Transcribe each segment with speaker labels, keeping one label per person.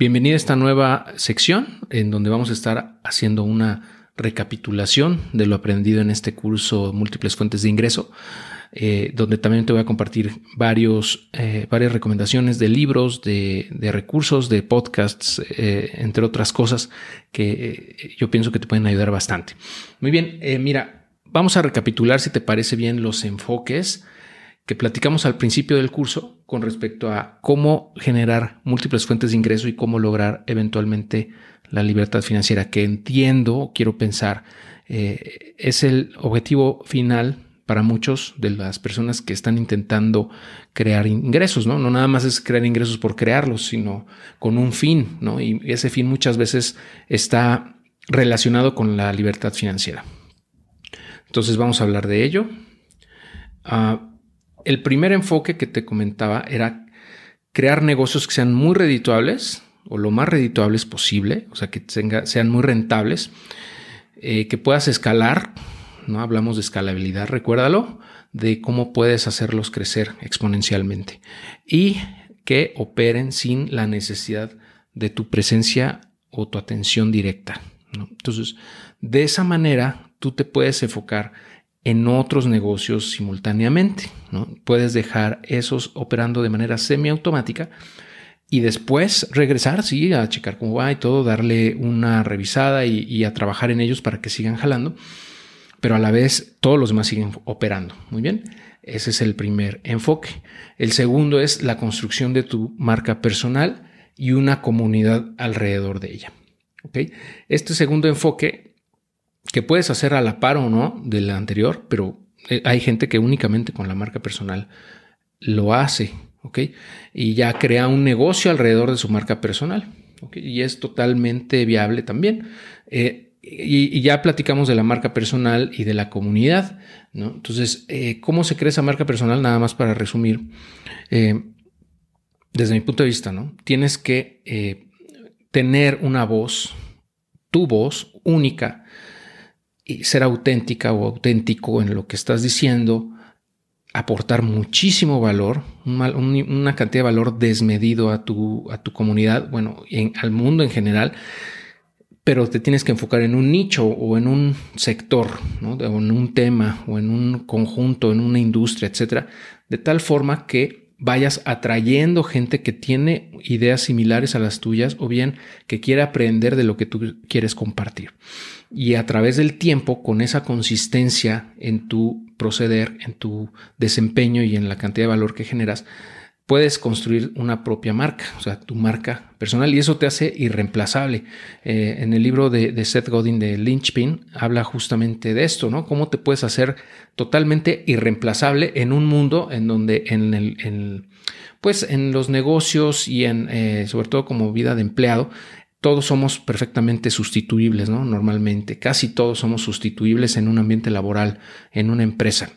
Speaker 1: Bienvenida a esta nueva sección en donde vamos a estar haciendo una recapitulación de lo aprendido en este curso Múltiples Fuentes de Ingreso, eh, donde también te voy a compartir varios, eh, varias recomendaciones de libros, de, recursos, de podcasts, eh, entre otras cosas que yo pienso que te pueden ayudar bastante. Muy bien, mira, vamos a recapitular si te parece bien los enfoques que platicamos al principio del curso con respecto a cómo generar múltiples fuentes de ingreso y cómo lograr eventualmente la libertad financiera, que entiendo, quiero pensar, eh, es el objetivo final para muchos de las personas que están intentando crear ingresos, ¿no? No nada más es crear ingresos por crearlos, sino con un fin, ¿no? Y ese fin muchas veces está relacionado con la libertad financiera. Entonces vamos a hablar de ello. Ah, el primer enfoque que te comentaba era crear negocios que sean muy redituables o lo más redituables posible, o sea, que sean muy rentables, eh, que puedas escalar, ¿no? Hablamos de escalabilidad, recuérdalo, de cómo puedes hacerlos crecer exponencialmente y que operen sin la necesidad de tu presencia o tu atención directa. Entonces, de esa manera, tú te puedes enfocar en otros negocios simultáneamente. ¿no? Puedes dejar esos operando de manera semiautomática y después regresar, sí, a checar cómo va y todo, darle una revisada y, a trabajar en ellos para que sigan jalando, pero a la vez todos los demás siguen operando. Muy bien, ese es el primer enfoque. El segundo es la construcción de tu marca personal y una comunidad alrededor de ella. ¿okay? Este segundo enfoque que puedes hacer a la par o no de la anterior, pero eh, hay gente que únicamente con la marca personal lo hace, ¿ok? Y ya crea un negocio alrededor de su marca personal, ¿ok? Y es totalmente viable también. Eh, y, ya platicamos de la marca personal y de la comunidad, ¿no? Entonces, eh, ¿cómo se crea esa marca personal? Nada más para resumir. desde mi punto de vista, ¿no? Tienes que tener una voz, tu voz única, ser auténtica o auténtico en lo que estás diciendo, aportar muchísimo valor, una cantidad de valor desmedido a tu, a tu comunidad, bueno, en, al mundo en general, pero te tienes que enfocar en un nicho o en un sector, o en un tema o en un conjunto, en una industria, etcétera, de tal forma que vayas atrayendo gente que tiene ideas similares a las tuyas o bien que quiere aprender de lo que tú quieres compartir y a través del tiempo, con esa consistencia en tu proceder, en tu desempeño y en la cantidad de valor que generas, puedes construir una propia marca, o sea, tu marca personal, y eso te hace irreemplazable. Eh, en el libro de, Seth Godin de Lynchpin habla justamente de esto, ¿no? Cómo te puedes hacer totalmente irreemplazable en un mundo en donde en el, pues en los negocios y en, eh, sobre todo como vida de empleado, todos somos perfectamente sustituibles, ¿no? Normalmente, casi todos somos sustituibles en un ambiente laboral, en una empresa.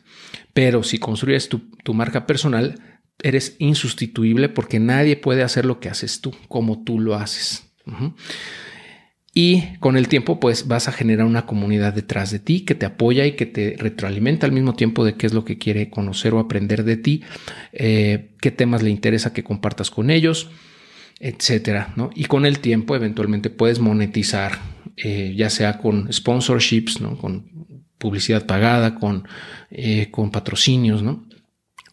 Speaker 1: Pero si construyes tu, marca personal, eres insustituible porque nadie puede hacer lo que haces tú, como tú lo haces. Y con el tiempo, pues vas a generar una comunidad detrás de ti que te apoya y que te retroalimenta al mismo tiempo de qué es lo que quiere conocer o aprender de ti, eh, qué temas le interesa que compartas con ellos etcétera, ¿no? Y con el tiempo eventualmente puedes monetizar, eh, ya sea con sponsorships. Con publicidad pagada, con, eh, con patrocinios.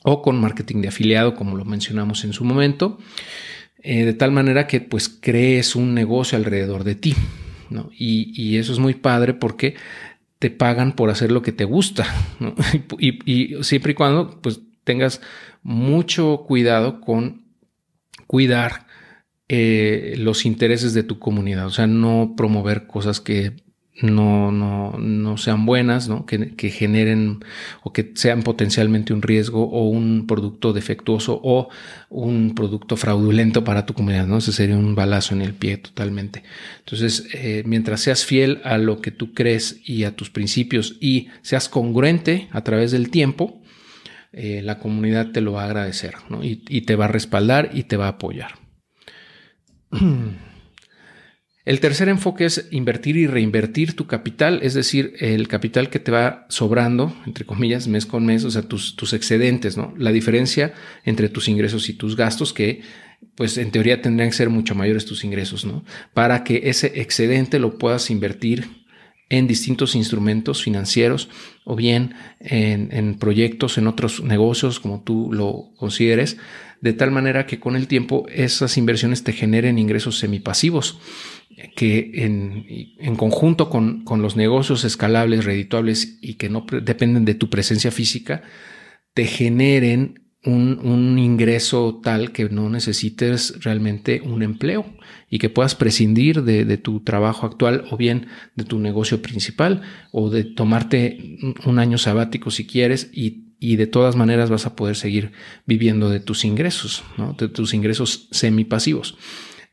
Speaker 1: O con marketing de afiliado, como lo mencionamos en su momento, eh, de tal manera que pues crees un negocio alrededor de ti. Y, eso es muy padre porque te pagan por hacer lo que te gusta, y, y siempre y cuando pues tengas mucho cuidado con cuidar eh, los intereses de tu comunidad, o sea, no promover cosas que no, no, no sean buenas, ¿no? Que, que, generen o que sean potencialmente un riesgo o un producto defectuoso o un producto fraudulento para tu comunidad, ¿no? Ese sería un balazo en el pie totalmente. Entonces, eh, mientras seas fiel a lo que tú crees y a tus principios y seas congruente a través del tiempo, eh, la comunidad te lo va a agradecer, ¿no? y te va a respaldar y te va a apoyar. El tercer enfoque es invertir y reinvertir tu capital, es decir, el capital que te va sobrando, entre comillas, mes con mes, o sea, tus, excedentes, ¿no? La diferencia entre tus ingresos y tus gastos que pues en teoría tendrían que ser mucho mayores tus ingresos, ¿no? Para que ese excedente lo puedas invertir en distintos instrumentos financieros o bien en, en, proyectos, en otros negocios, como tú lo consideres, de tal manera que con el tiempo esas inversiones te generen ingresos semipasivos que en, en conjunto con, con, los negocios escalables, redituables y que no dependen de tu presencia física, te generen un, ingreso tal que no necesites realmente un empleo y que puedas prescindir de, tu trabajo actual o bien de tu negocio principal o de tomarte un año sabático si quieres y, de todas maneras vas a poder seguir viviendo de tus ingresos, de tus ingresos semipasivos.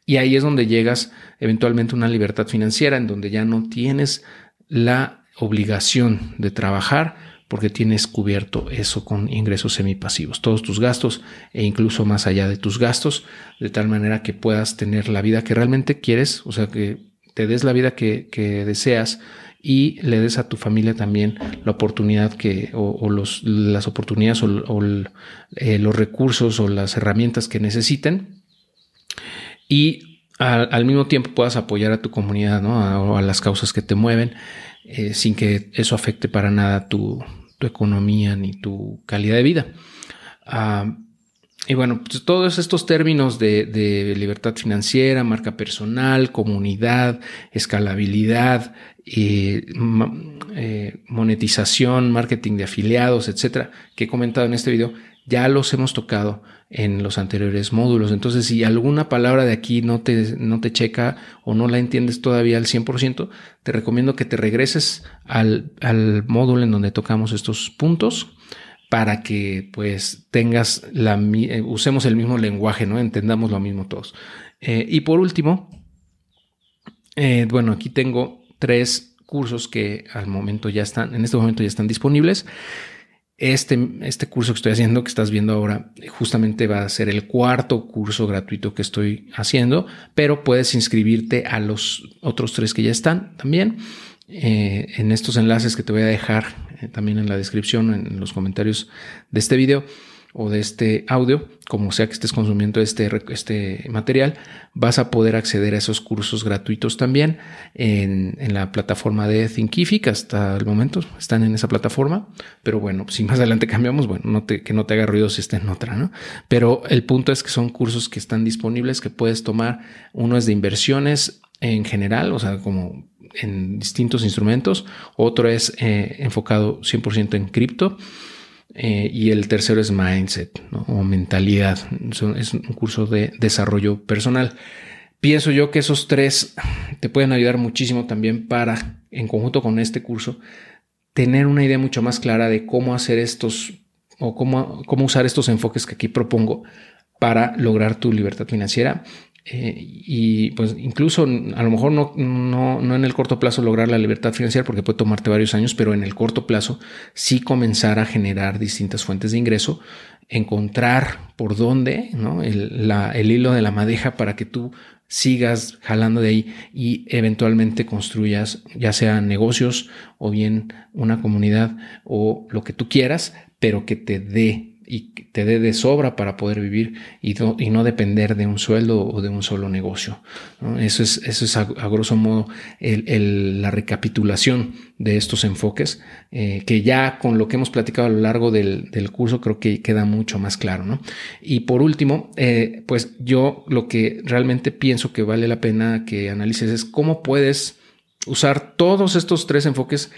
Speaker 1: Y ahí es donde llegas eventualmente a una libertad financiera en donde ya no tienes la obligación de trabajar porque tienes cubierto eso con ingresos semipasivos, todos tus gastos e incluso más allá de tus gastos, de tal manera que puedas tener la vida que realmente quieres, o sea, que te des la vida que, deseas y le des a tu familia también la oportunidad que, o, los, las oportunidades o, eh, los recursos o las herramientas que necesiten y al, mismo tiempo puedas apoyar a tu comunidad, ¿no? A, a las causas que te mueven eh, sin que eso afecte para nada tu, tu economía ni tu calidad de vida. Ah, y bueno, pues todos estos términos de, libertad financiera, marca personal, comunidad, escalabilidad, eh, monetización, marketing de afiliados, etcétera, que he comentado en este video, ya los hemos tocado en los anteriores módulos. Entonces, si alguna palabra de aquí no te, no te checa o no la entiendes todavía al 100%, te recomiendo que te regreses al, al módulo en donde tocamos estos puntos para que pues tengas la, eh, usemos el mismo lenguaje, ¿no? Entendamos lo mismo todos. Eh, y por último, eh, bueno, aquí tengo tres cursos que al momento ya están, en este momento ya están disponibles. Este, este curso que estoy haciendo, que estás viendo ahora, justamente va a ser el cuarto curso gratuito que estoy haciendo, pero puedes inscribirte a los otros tres que ya están también. Eh, en estos enlaces que te voy a dejar eh, también en la descripción, en los comentarios de este video o de este audio, como sea que estés consumiendo este, este material, vas a poder acceder a esos cursos gratuitos también en, la plataforma de Thinkific. Hasta el momento están en esa plataforma, pero bueno, si más adelante cambiamos, bueno, no te, que no te haga ruido si está en otra, ¿no? Pero el punto es que son cursos que están disponibles, que puedes tomar. Uno es de inversiones en general, o sea, como en distintos instrumentos. Otro es eh, enfocado 100% en cripto eh, y el tercero es mindset o mentalidad. Es un curso de desarrollo personal. Pienso yo que esos tres te pueden ayudar muchísimo también para, en conjunto con este curso, tener una idea mucho más clara de cómo hacer estos o cómo, cómo usar estos enfoques que aquí propongo para lograr tu libertad financiera eh, y pues incluso a lo mejor no, no, no, en el corto plazo lograr la libertad financiera porque puede tomarte varios años, pero en el corto plazo sí comenzar a generar distintas fuentes de ingreso, encontrar por dónde, ¿no? el, la, el hilo de la madeja para que tú sigas jalando de ahí y eventualmente construyas ya sea negocios o bien una comunidad o lo que tú quieras, pero que te dé y te dé de sobra para poder vivir y no, depender de un sueldo o de un solo negocio. Eso es, eso es a, grosso modo la recapitulación de estos enfoques, eh, que ya con lo que hemos platicado a lo largo del, curso creo que queda mucho más claro. Y por último, eh, pues yo lo que realmente pienso que vale la pena que analices es cómo puedes usar todos estos tres enfoques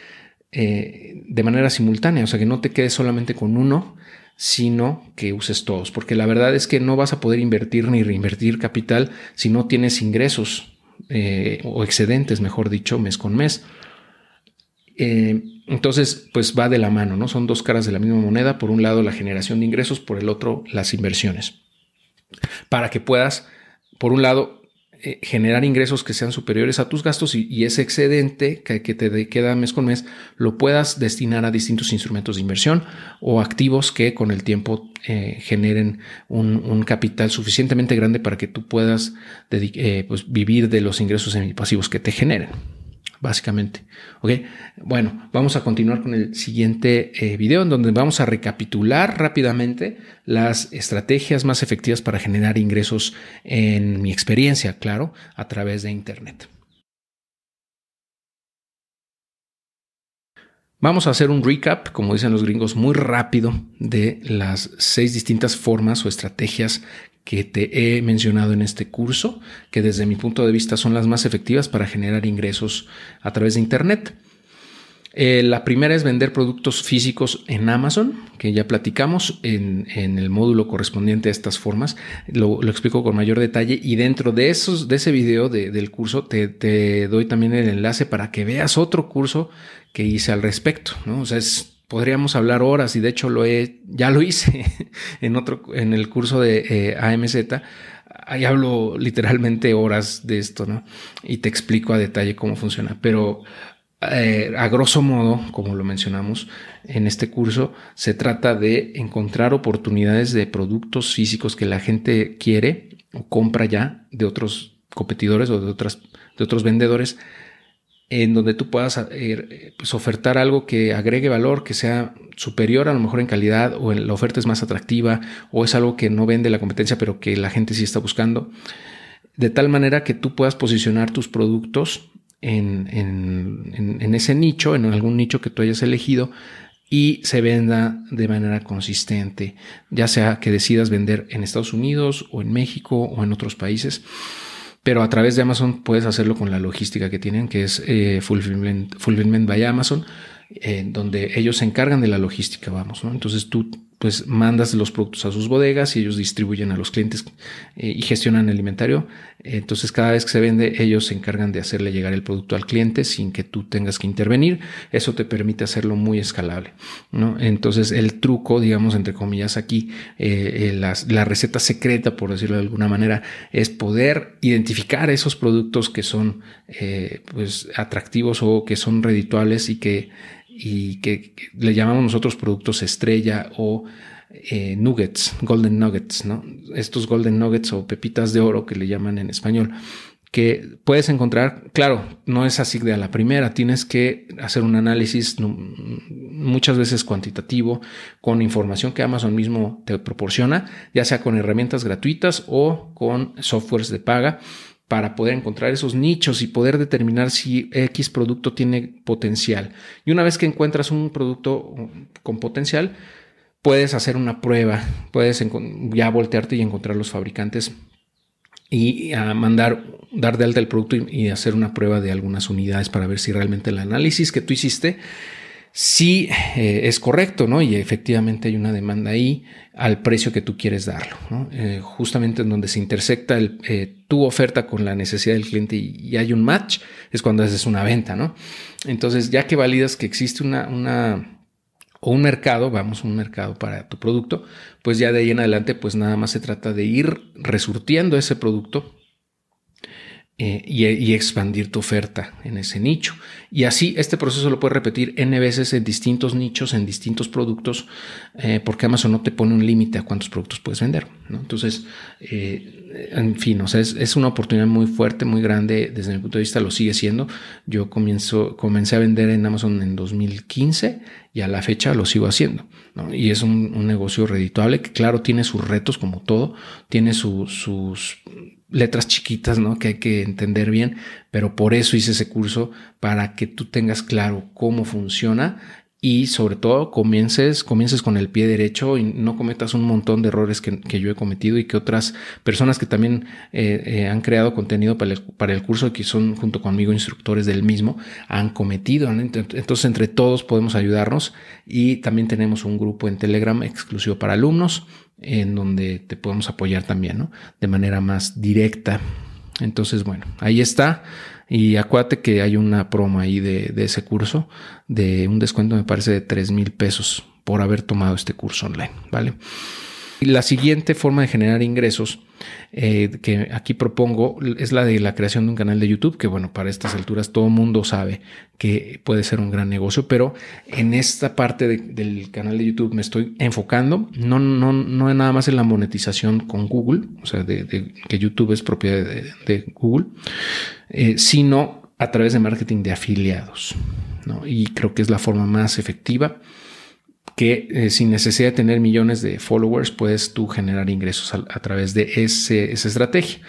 Speaker 1: eh, de manera simultánea, o sea, que no te quedes solamente con uno, sino que uses todos, porque la verdad es que no vas a poder invertir ni reinvertir capital si no tienes ingresos eh, o excedentes, mejor dicho, mes con mes. Eh, entonces, pues va de la mano, ¿no? Son dos caras de la misma moneda. Por un lado, la generación de ingresos, por el otro, las inversiones. Para que puedas, por un lado, eh, generar ingresos que sean superiores a tus gastos y, ese excedente que, te queda mes con mes lo puedas destinar a distintos instrumentos de inversión o activos que con el tiempo eh, generen un, capital suficientemente grande para que tú puedas eh, pues, vivir de los ingresos pasivos que te generen básicamente. Ok, bueno, vamos a continuar con el siguiente eh, video en donde vamos a recapitular rápidamente las estrategias más efectivas para generar ingresos en mi experiencia, claro, a través de Internet. Vamos a hacer un recap, como dicen los gringos, muy rápido de las seis distintas formas o estrategias que te he mencionado en este curso, que desde mi punto de vista son las más efectivas para generar ingresos a través de Internet. Eh, la primera es vender productos físicos en Amazon, que ya platicamos en, el módulo correspondiente a estas formas. Lo, explico con mayor detalle y dentro de, esos, de ese video del curso te, doy también el enlace para que veas otro curso que hice al respecto. ¿no? Es podríamos hablar horas y de hecho lo he, ya lo hice en otro, en el curso de eh, AMZ. Ahí hablo literalmente horas de esto, ¿no? Y te explico a detalle cómo funciona. Pero eh, a grosso modo, como lo mencionamos en este curso, se trata de encontrar oportunidades de productos físicos que la gente quiere o compra ya de otros competidores o de otras, de otros vendedores en donde tú puedas eh, pues, ofertar algo que agregue valor, que sea superior a lo mejor en calidad o la oferta es más atractiva o es algo que no vende la competencia pero que la gente sí está buscando, de tal manera que tú puedas posicionar tus productos en, en ese nicho, en algún nicho que tú hayas elegido y se venda de manera consistente, ya sea que decidas vender en Estados Unidos o en México o en otros países pero a través de Amazon puedes hacerlo con la logística que tienen, que es eh, fulfillment, fulfillment by Amazon, eh, donde ellos se encargan de la logística, vamos, ¿no? Entonces tú pues mandas los productos a sus bodegas y ellos distribuyen a los clientes eh, y gestionan el inventario. Entonces cada vez que se vende, ellos se encargan de hacerle llegar el producto al cliente sin que tú tengas que intervenir. Eso te permite hacerlo muy escalable. ¿no? Entonces el truco, digamos, entre comillas aquí, eh, eh, la receta secreta, por decirlo de alguna manera, es poder identificar esos productos que son pues atractivos o que son redituables y que y que, le llamamos nosotros productos estrella o eh, nuggets, golden nuggets, ¿no? Estos golden nuggets o pepitas de oro que le llaman en español, que puedes encontrar, claro, no es así de a la primera, tienes que hacer un análisis muchas veces cuantitativo con información que Amazon mismo te proporciona, ya sea con herramientas gratuitas o con softwares de paga para poder encontrar esos nichos y poder determinar si X producto tiene potencial. Y una vez que encuentras un producto con potencial, puedes hacer una prueba, puedes ya voltearte y encontrar los fabricantes y mandar, dar de alta el producto y, hacer una prueba de algunas unidades para ver si realmente el análisis que tú hiciste sí eh, es correcto, ¿no? Y efectivamente hay una demanda ahí al precio que tú quieres darlo. Eh, justamente en donde se intersecta el, eh, tu oferta con la necesidad del cliente y, hay un match, es cuando haces una venta, ¿no? Entonces, ya que validas que existe una, una o un mercado, vamos, un mercado para tu producto, pues ya de ahí en adelante, pues nada más se trata de ir resurtiendo ese producto eh, y, expandir tu oferta en ese nicho. Y así este proceso lo puedes repetir n veces en distintos nichos, en distintos productos, eh, porque Amazon no te pone un límite a cuántos productos puedes vender. Entonces, eh, en fin, o sea, es, una oportunidad muy fuerte, muy grande. Desde mi punto de vista lo sigue siendo. Yo comienzo, comencé a vender en Amazon en 2015 y a la fecha lo sigo haciendo. Y es un, negocio redituable que claro tiene sus retos como todo, tiene sus letras chiquitas, ¿no? Que hay que entender bien, pero por eso hice ese curso para que tú tengas claro cómo funciona y sobre todo comiences, comiences con el pie derecho y no cometas un montón de errores que, yo he cometido y que otras personas que también eh, eh, han creado contenido para el, para el curso, que son junto conmigo instructores del mismo, han cometido. Entonces entre todos podemos ayudarnos y también tenemos un grupo en Telegram exclusivo para alumnos en donde te podemos apoyar también, ¿no? De manera más directa. Entonces, bueno, ahí está. Y acuérdate que hay una promo ahí de, ese curso, de un descuento, me parece, de 3 mil pesos por haber tomado este curso online, ¿vale? La siguiente forma de generar ingresos eh, que aquí propongo es la de la creación de un canal de YouTube, que bueno, para estas alturas todo mundo sabe que puede ser un gran negocio, pero en esta parte del canal de YouTube me estoy enfocando, no, no, no nada más en la monetización con Google, o sea, de, que YouTube es propiedad de, Google, eh, sino a través de marketing de afiliados. Y creo que es la forma más efectiva que eh, sin necesidad de tener millones de followers puedes tú generar ingresos a, través de esa estrategia.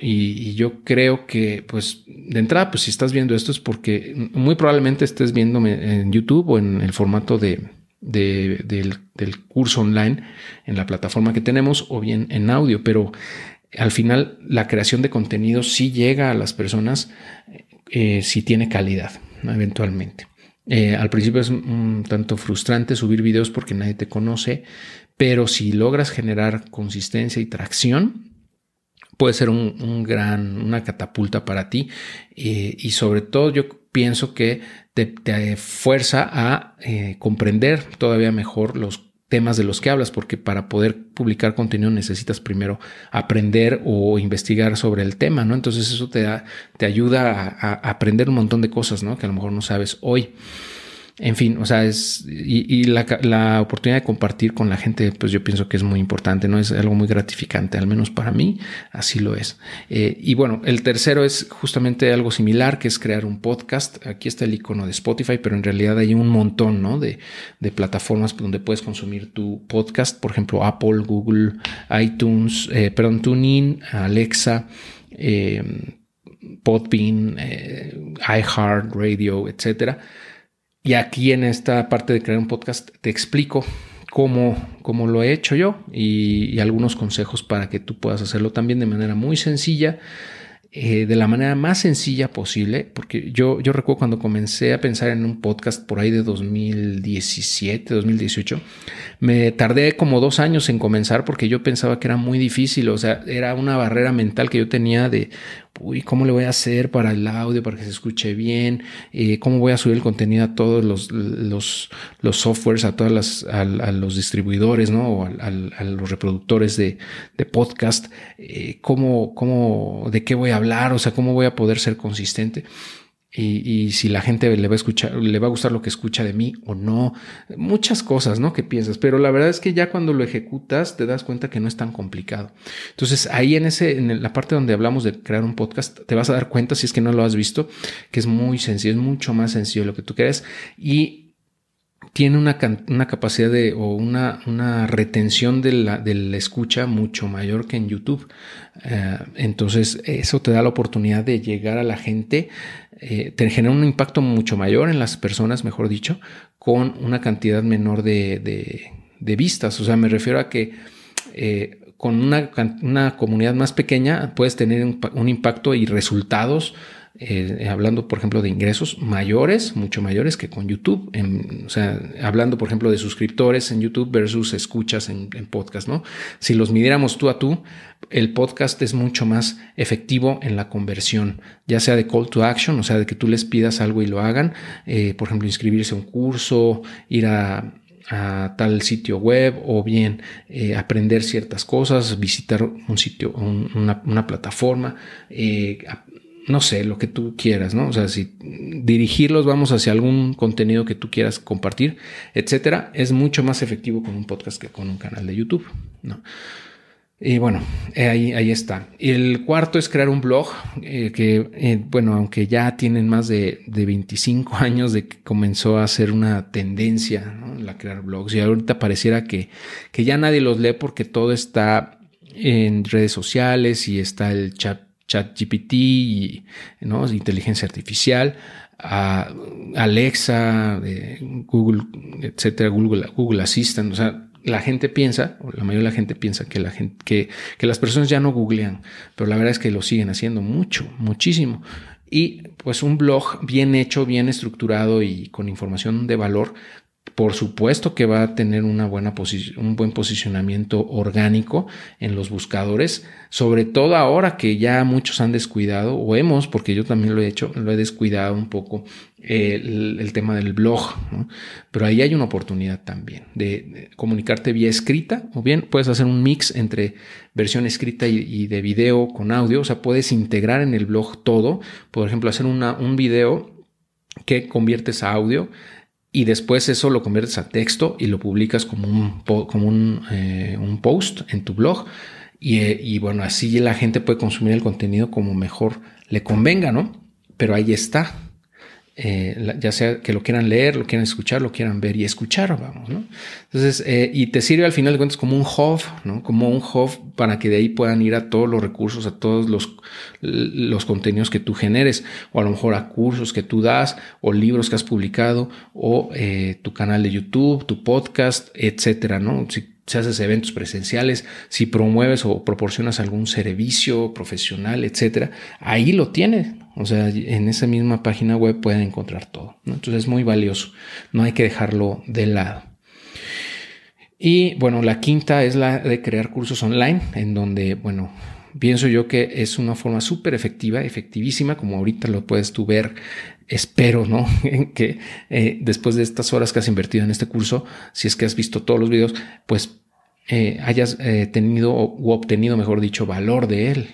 Speaker 1: Y, yo creo que, pues, de entrada, pues si estás viendo esto es porque muy probablemente estés viéndome en YouTube o en el formato de, del, curso online en la plataforma que tenemos o bien en audio, pero al final la creación de contenido sí llega a las personas eh, si tiene calidad, eventualmente. Eh, al principio es un tanto frustrante subir videos porque nadie te conoce, pero si logras generar consistencia y tracción, puede ser un, gran, una catapulta para ti. Eh, y sobre todo yo pienso que te, fuerza a eh, comprender todavía mejor los temas de los que hablas, porque para poder publicar contenido necesitas primero aprender o investigar sobre el tema, ¿no? Entonces eso te, da, te ayuda a, aprender un montón de cosas, ¿no? Que a lo mejor no sabes hoy. En fin, o sea, es y, la, oportunidad de compartir con la gente, pues yo pienso que es muy importante, no es algo muy gratificante, al menos para mí, así lo es. Eh, y bueno, el tercero es justamente algo similar, que es crear un podcast. Aquí está el icono de Spotify, pero en realidad hay un montón ¿no? de, plataformas donde puedes consumir tu podcast, por ejemplo, Apple, Google, iTunes, eh, perdón, TuneIn, Alexa. Eh, Podbean, eh, iHeartRadio, etcétera y aquí en esta parte de crear un podcast te explico cómo, cómo lo he hecho yo y, algunos consejos para que tú puedas hacerlo también de manera muy sencilla. Eh, de la manera más sencilla posible, porque yo, yo recuerdo cuando comencé a pensar en un podcast por ahí de 2017, 2018, me tardé como dos años en comenzar porque yo pensaba que era muy difícil, o sea, era una barrera mental que yo tenía de, uy, ¿cómo le voy a hacer para el audio, para que se escuche bien? Eh, ¿Cómo voy a subir el contenido a todos los, los, los softwares, a todas las, a, los distribuidores, ¿no? O a, los reproductores de, de podcast. Eh, ¿cómo, cómo, de qué voy a hablar? O sea, ¿cómo voy a poder ser consistente? Y, si la gente le va a escuchar, le va a gustar lo que escucha de mí o no, muchas cosas, ¿no? Que piensas, pero la verdad es que ya cuando lo ejecutas te das cuenta que no es tan complicado. Entonces ahí en ese, en la parte donde hablamos de crear un podcast, te vas a dar cuenta si es que no lo has visto, que es muy sencillo, es mucho más sencillo de lo que tú quieres y tiene una, una, capacidad de o una, una retención de la, de la, escucha mucho mayor que en YouTube. Eh, entonces, eso te da la oportunidad de llegar a la gente eh, te genera un impacto mucho mayor en las personas, mejor dicho, con una cantidad menor de, vistas. O sea, me refiero a que eh, con una, una, comunidad más pequeña puedes tener un impacto y resultados eh, hablando, por ejemplo, de ingresos mayores, mucho mayores que con YouTube. o sea, hablando, por ejemplo, de suscriptores en YouTube versus escuchas en, podcast, ¿no? Si los midiéramos tú a tú, el podcast es mucho más efectivo en la conversión, ya sea de call to action, o sea, de que tú les pidas algo y lo hagan, eh, por ejemplo, inscribirse a un curso, ir a, tal sitio web o bien eh, aprender ciertas cosas, visitar un sitio, una, plataforma, no sé, lo que tú quieras, ¿no? O sea, si dirigirlos vamos hacia algún contenido que tú quieras compartir, etcétera, es mucho más efectivo con un podcast que con un canal de YouTube, ¿no? Y bueno, eh, ahí, ahí está. El cuarto es crear un blog eh, que, eh, bueno, aunque ya tienen más de, de, 25 años de que comenzó a ser una tendencia, ¿no? La crear blogs y ahorita pareciera que, que ya nadie los lee porque todo está en redes sociales y está el chat ChatGPT, y, ¿no? inteligencia artificial, Alexa, Google, etcétera, Google, Google Assistant. O sea, la gente piensa, o la mayoría de la gente piensa que, la gente, que las personas ya no googlean, pero la verdad es que lo siguen haciendo mucho, muchísimo. Y pues un blog bien hecho, bien estructurado y con información de valor por supuesto que va a tener una buena un buen posicionamiento orgánico en los buscadores, sobre todo ahora que ya muchos han descuidado, o hemos, porque yo también lo he hecho, lo he descuidado un poco, el, tema del blog, pero ahí hay una oportunidad también de, comunicarte vía escrita, o bien puedes hacer un mix entre versión escrita y, de video con audio, o sea, puedes integrar en el blog todo, por ejemplo, hacer una, un video que conviertes a audio y después eso lo conviertes a texto y lo publicas como un, como un, eh, un post en tu blog. Y, eh, y, bueno, así la gente puede consumir el contenido como mejor le convenga, ¿no? Pero ahí está. Eh, ya sea que lo quieran leer, lo quieran escuchar, lo quieran ver y escuchar, vamos, ¿no? Entonces, eh, y te sirve al final de cuentas como un hub, ¿no? Como un hub para que de ahí puedan ir a todos los recursos, a todos los, los contenidos que tú generes, o a lo mejor a cursos que tú das, o libros que has publicado, o eh, tu canal de YouTube, tu podcast, etcétera, ¿no? Si haces eventos presenciales, si promueves o proporcionas algún servicio profesional, etcétera, ahí lo tienes, o sea, en esa misma página web pueden encontrar todo. Entonces es muy valioso. No hay que dejarlo de lado. Y bueno, la quinta es la de crear cursos online, en donde, bueno, pienso yo que es una forma súper efectiva, efectivísima, como ahorita lo puedes tú ver. Espero, ¿no? que eh, después de estas horas que has invertido en este curso, si es que has visto todos los videos, pues eh, hayas eh, tenido o obtenido, mejor dicho, valor de él,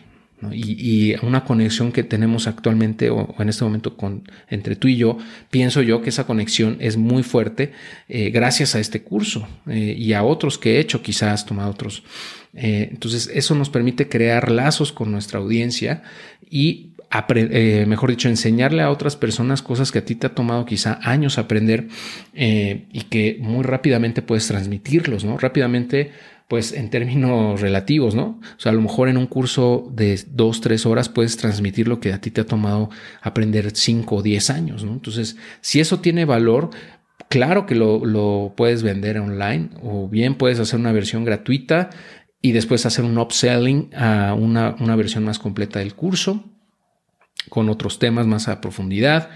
Speaker 1: y, una conexión que tenemos actualmente o, en este momento con, entre tú y yo, pienso yo que esa conexión es muy fuerte gracias a este curso y a otros que he hecho, quizás tomado otros. Eh, entonces, eso nos permite crear lazos con nuestra audiencia y mejor dicho, enseñarle a otras personas cosas que a ti te ha tomado quizá años aprender y que muy rápidamente puedes transmitirlos, ¿no? Rápidamente pues en términos relativos, ¿no? O sea, a lo mejor en un curso de dos, tres horas puedes transmitir lo que a ti te ha tomado aprender cinco o diez años, ¿no? Entonces, si eso tiene valor, claro que lo, puedes vender online o bien puedes hacer una versión gratuita y después hacer un upselling a una, una versión más completa del curso con otros temas más a profundidad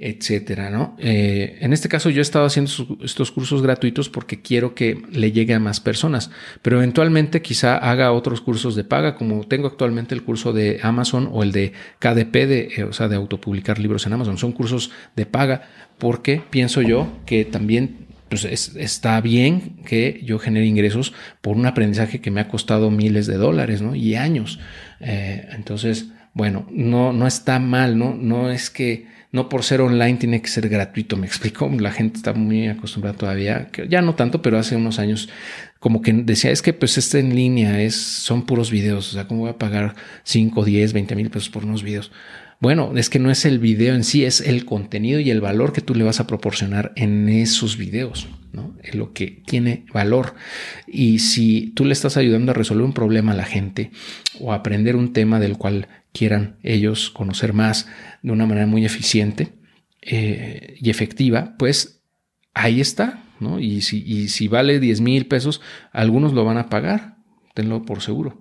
Speaker 1: etcétera, ¿no? Eh, en este caso yo he estado haciendo estos cursos gratuitos porque quiero que le llegue a más personas, pero eventualmente quizá haga otros cursos de paga, como tengo actualmente el curso de Amazon o el de KDP, de, eh, o sea, de autopublicar libros en Amazon. Son cursos de paga porque pienso yo que también pues está bien que yo genere ingresos por un aprendizaje que me ha costado miles de dólares, ¿no? Y años. Eh, entonces, bueno, no, no está mal, ¿no? No es que no por ser online tiene que ser gratuito, me explico. La gente está muy acostumbrada todavía, que ya no tanto, pero hace unos años como que decía, es que pues este en línea es, son puros videos, o sea, ¿cómo voy a pagar 5, 10, 20 mil pesos por unos videos? Bueno, es que no es el video en sí, es el contenido y el valor que tú le vas a proporcionar en esos videos, ¿no? Es lo que tiene valor. Y si tú le estás ayudando a resolver un problema a la gente o a aprender un tema del cual quieran ellos conocer más de una manera muy eficiente eh, y efectiva, pues ahí está, ¿no? Y si, y si vale 10 mil pesos, algunos lo van a pagar, tenlo por seguro.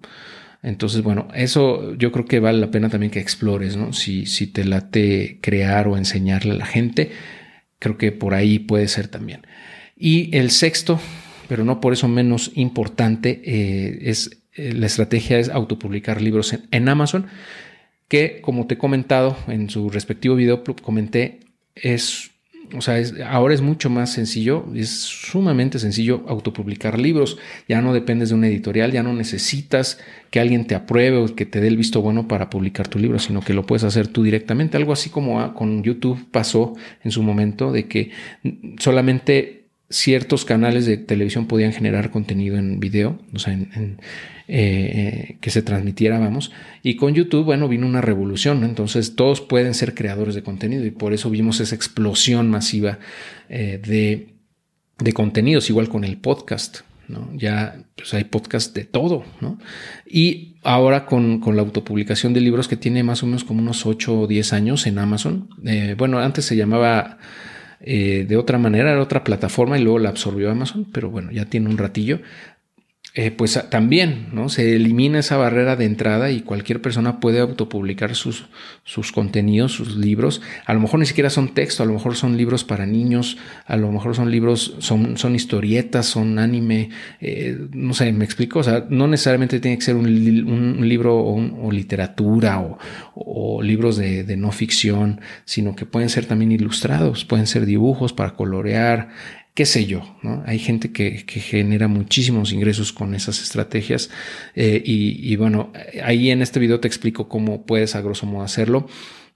Speaker 1: Entonces, bueno, eso yo creo que vale la pena también que explores, ¿no? Si, si te late crear o enseñarle a la gente, creo que por ahí puede ser también. Y el sexto, pero no por eso menos importante, eh, es eh, la estrategia es autopublicar libros en, Amazon, que como te he comentado en su respectivo video, comenté, es, o sea, ahora es mucho más sencillo, es sumamente sencillo autopublicar libros, ya no dependes de una editorial, ya no necesitas que alguien te apruebe o que te dé el visto bueno para publicar tu libro, sino que lo puedes hacer tú directamente, algo así como con YouTube pasó en su momento, de que solamente ciertos canales de televisión podían generar contenido en video, o sea, en eh, que se transmitiera, vamos. Y con YouTube, bueno, vino una revolución, entonces todos pueden ser creadores de contenido y por eso vimos esa explosión masiva eh, de, de contenidos, igual con el podcast. ¿no? Ya pues hay podcast de todo, ¿no? Y ahora con, con, la autopublicación de libros que tiene más o menos como unos 8 o 10 años en Amazon. Eh, bueno, antes se llamaba de otra manera, era otra plataforma y luego la absorbió Amazon, pero bueno, ya tiene un ratillo. Eh, pues también ¿no? se elimina esa barrera de entrada y cualquier persona puede autopublicar sus, sus contenidos, sus libros. A lo mejor ni siquiera son texto, a lo mejor son libros para niños, a lo mejor son libros, son, son historietas, son anime, eh, no sé, me explico. O sea, no necesariamente tiene que ser un, libro o, literatura o, o libros de, de no ficción, sino que pueden ser también ilustrados, pueden ser dibujos para colorear, qué sé yo, ¿no? Hay gente que, genera muchísimos ingresos con esas estrategias eh, y, y, bueno, ahí en este video te explico cómo puedes a grosso modo hacerlo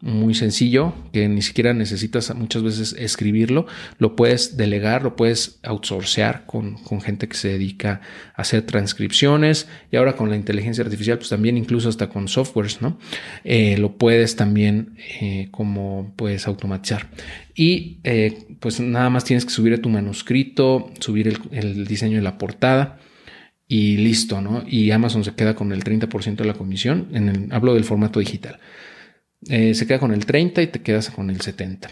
Speaker 1: muy sencillo, que ni siquiera necesitas muchas veces escribirlo, lo puedes delegar, lo puedes outsourcear con, con, gente que se dedica a hacer transcripciones y ahora con la inteligencia artificial, pues también incluso hasta con softwares, ¿no? Eh, lo puedes también eh, como puedes automatizar. Y eh, pues nada más tienes que subir tu manuscrito, subir el, el diseño de la portada y listo, ¿no? Y Amazon se queda con el 30% de la comisión, en el, hablo del formato digital. Eh, se queda con el 30 y te quedas con el 70.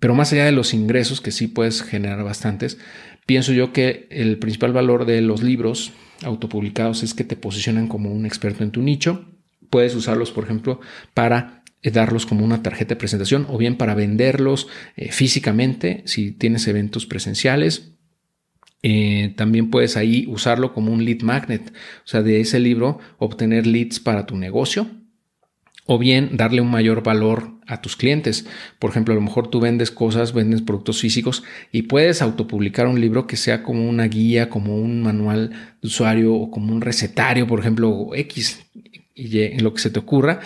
Speaker 1: Pero más allá de los ingresos, que sí puedes generar bastantes, pienso yo que el principal valor de los libros autopublicados es que te posicionan como un experto en tu nicho. Puedes usarlos, por ejemplo, para eh, darlos como una tarjeta de presentación o bien para venderlos eh, físicamente si tienes eventos presenciales. también puedes ahí usarlo como un lead magnet, o sea, de ese libro obtener leads para tu negocio o bien darle un mayor valor a tus clientes. Por ejemplo, a lo mejor tú vendes cosas, vendes productos físicos y puedes autopublicar un libro que sea como una guía, como un manual de usuario o como un recetario, por ejemplo, X, y lo que se te ocurra,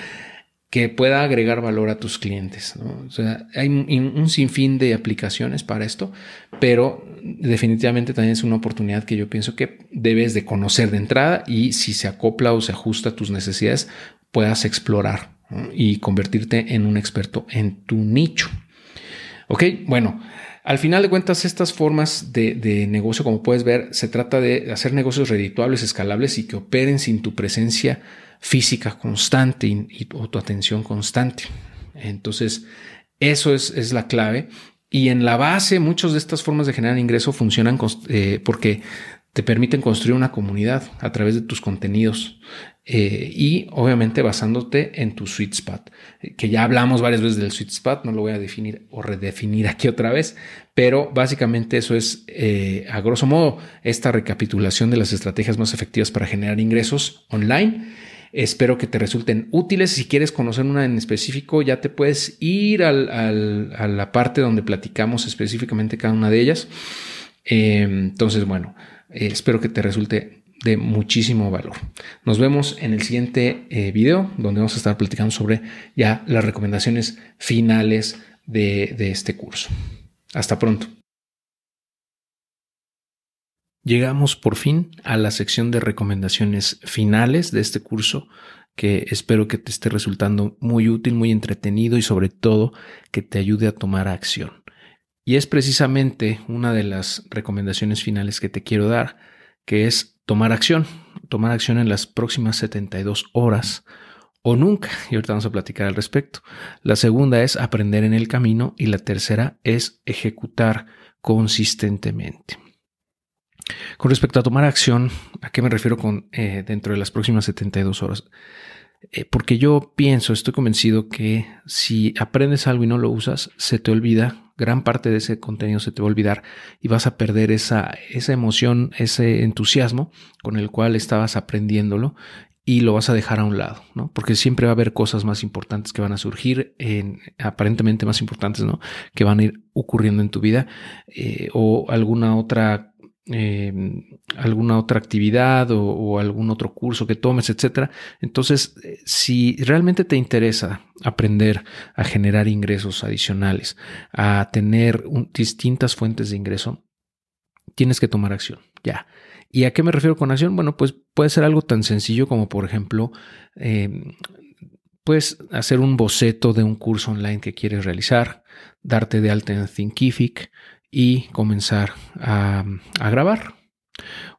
Speaker 1: que pueda agregar valor a tus clientes. O sea, hay un sinfín de aplicaciones para esto, pero definitivamente también es una oportunidad que yo pienso que debes de conocer de entrada y si se acopla o se ajusta a tus necesidades, puedas explorar y convertirte en un experto en tu nicho. Ok, bueno, al final de cuentas, estas formas de, negocio, como puedes ver, se trata de hacer negocios redituables, escalables y que operen sin tu presencia física constante y, o tu atención constante. Entonces, eso es, la clave. Y en la base, muchas de estas formas de generar ingreso funcionan eh, porque te permiten construir una comunidad a través de tus contenidos eh, y obviamente basándote en tu sweet spot, que ya hablamos varias veces del sweet spot, no lo voy a definir o redefinir aquí otra vez, pero básicamente eso es eh, a grosso modo esta recapitulación de las estrategias más efectivas para generar ingresos online. Espero que te resulten útiles. Si quieres conocer una en específico, ya te puedes ir a la parte donde platicamos específicamente cada una de ellas. Eh, entonces, bueno, espero que te resulte de muchísimo valor. Nos vemos en el siguiente eh, video donde vamos a estar platicando sobre ya las recomendaciones finales de, de este curso. Hasta pronto. Llegamos por fin a la sección de recomendaciones finales de este curso que espero que te esté resultando muy útil, muy entretenido y sobre todo que te ayude a tomar acción. Y es precisamente una de las recomendaciones finales que te quiero dar, que es tomar acción, tomar acción en las próximas 72 horas o nunca. Y ahorita vamos a platicar al respecto. La segunda es aprender en el camino y la tercera es ejecutar consistentemente. Con respecto a tomar acción, ¿a qué me refiero con eh, dentro de las próximas 72 horas? Eh, porque yo pienso, estoy convencido que si aprendes algo y no lo usas, se te olvida gran parte de ese contenido se te va a olvidar y vas a perder esa, esa emoción, ese entusiasmo con el cual estabas aprendiéndolo y lo vas a dejar a un lado, ¿no? Porque siempre va a haber cosas más importantes que van a surgir, en, aparentemente más importantes, ¿no? Que van a ir ocurriendo en tu vida eh, o alguna otra Em, alguna otra actividad o, algún otro curso que tomes, etcétera. Entonces, eh, si realmente te interesa aprender a generar ingresos adicionales, a tener distintas fuentes de ingreso, tienes que tomar acción. Ya. ¿Y a qué me refiero con acción? Bueno, pues puede ser algo tan sencillo como, por ejemplo, eh, puedes hacer un boceto de un curso online que quieres realizar, darte de alta en Thinkific, y comenzar a, grabar.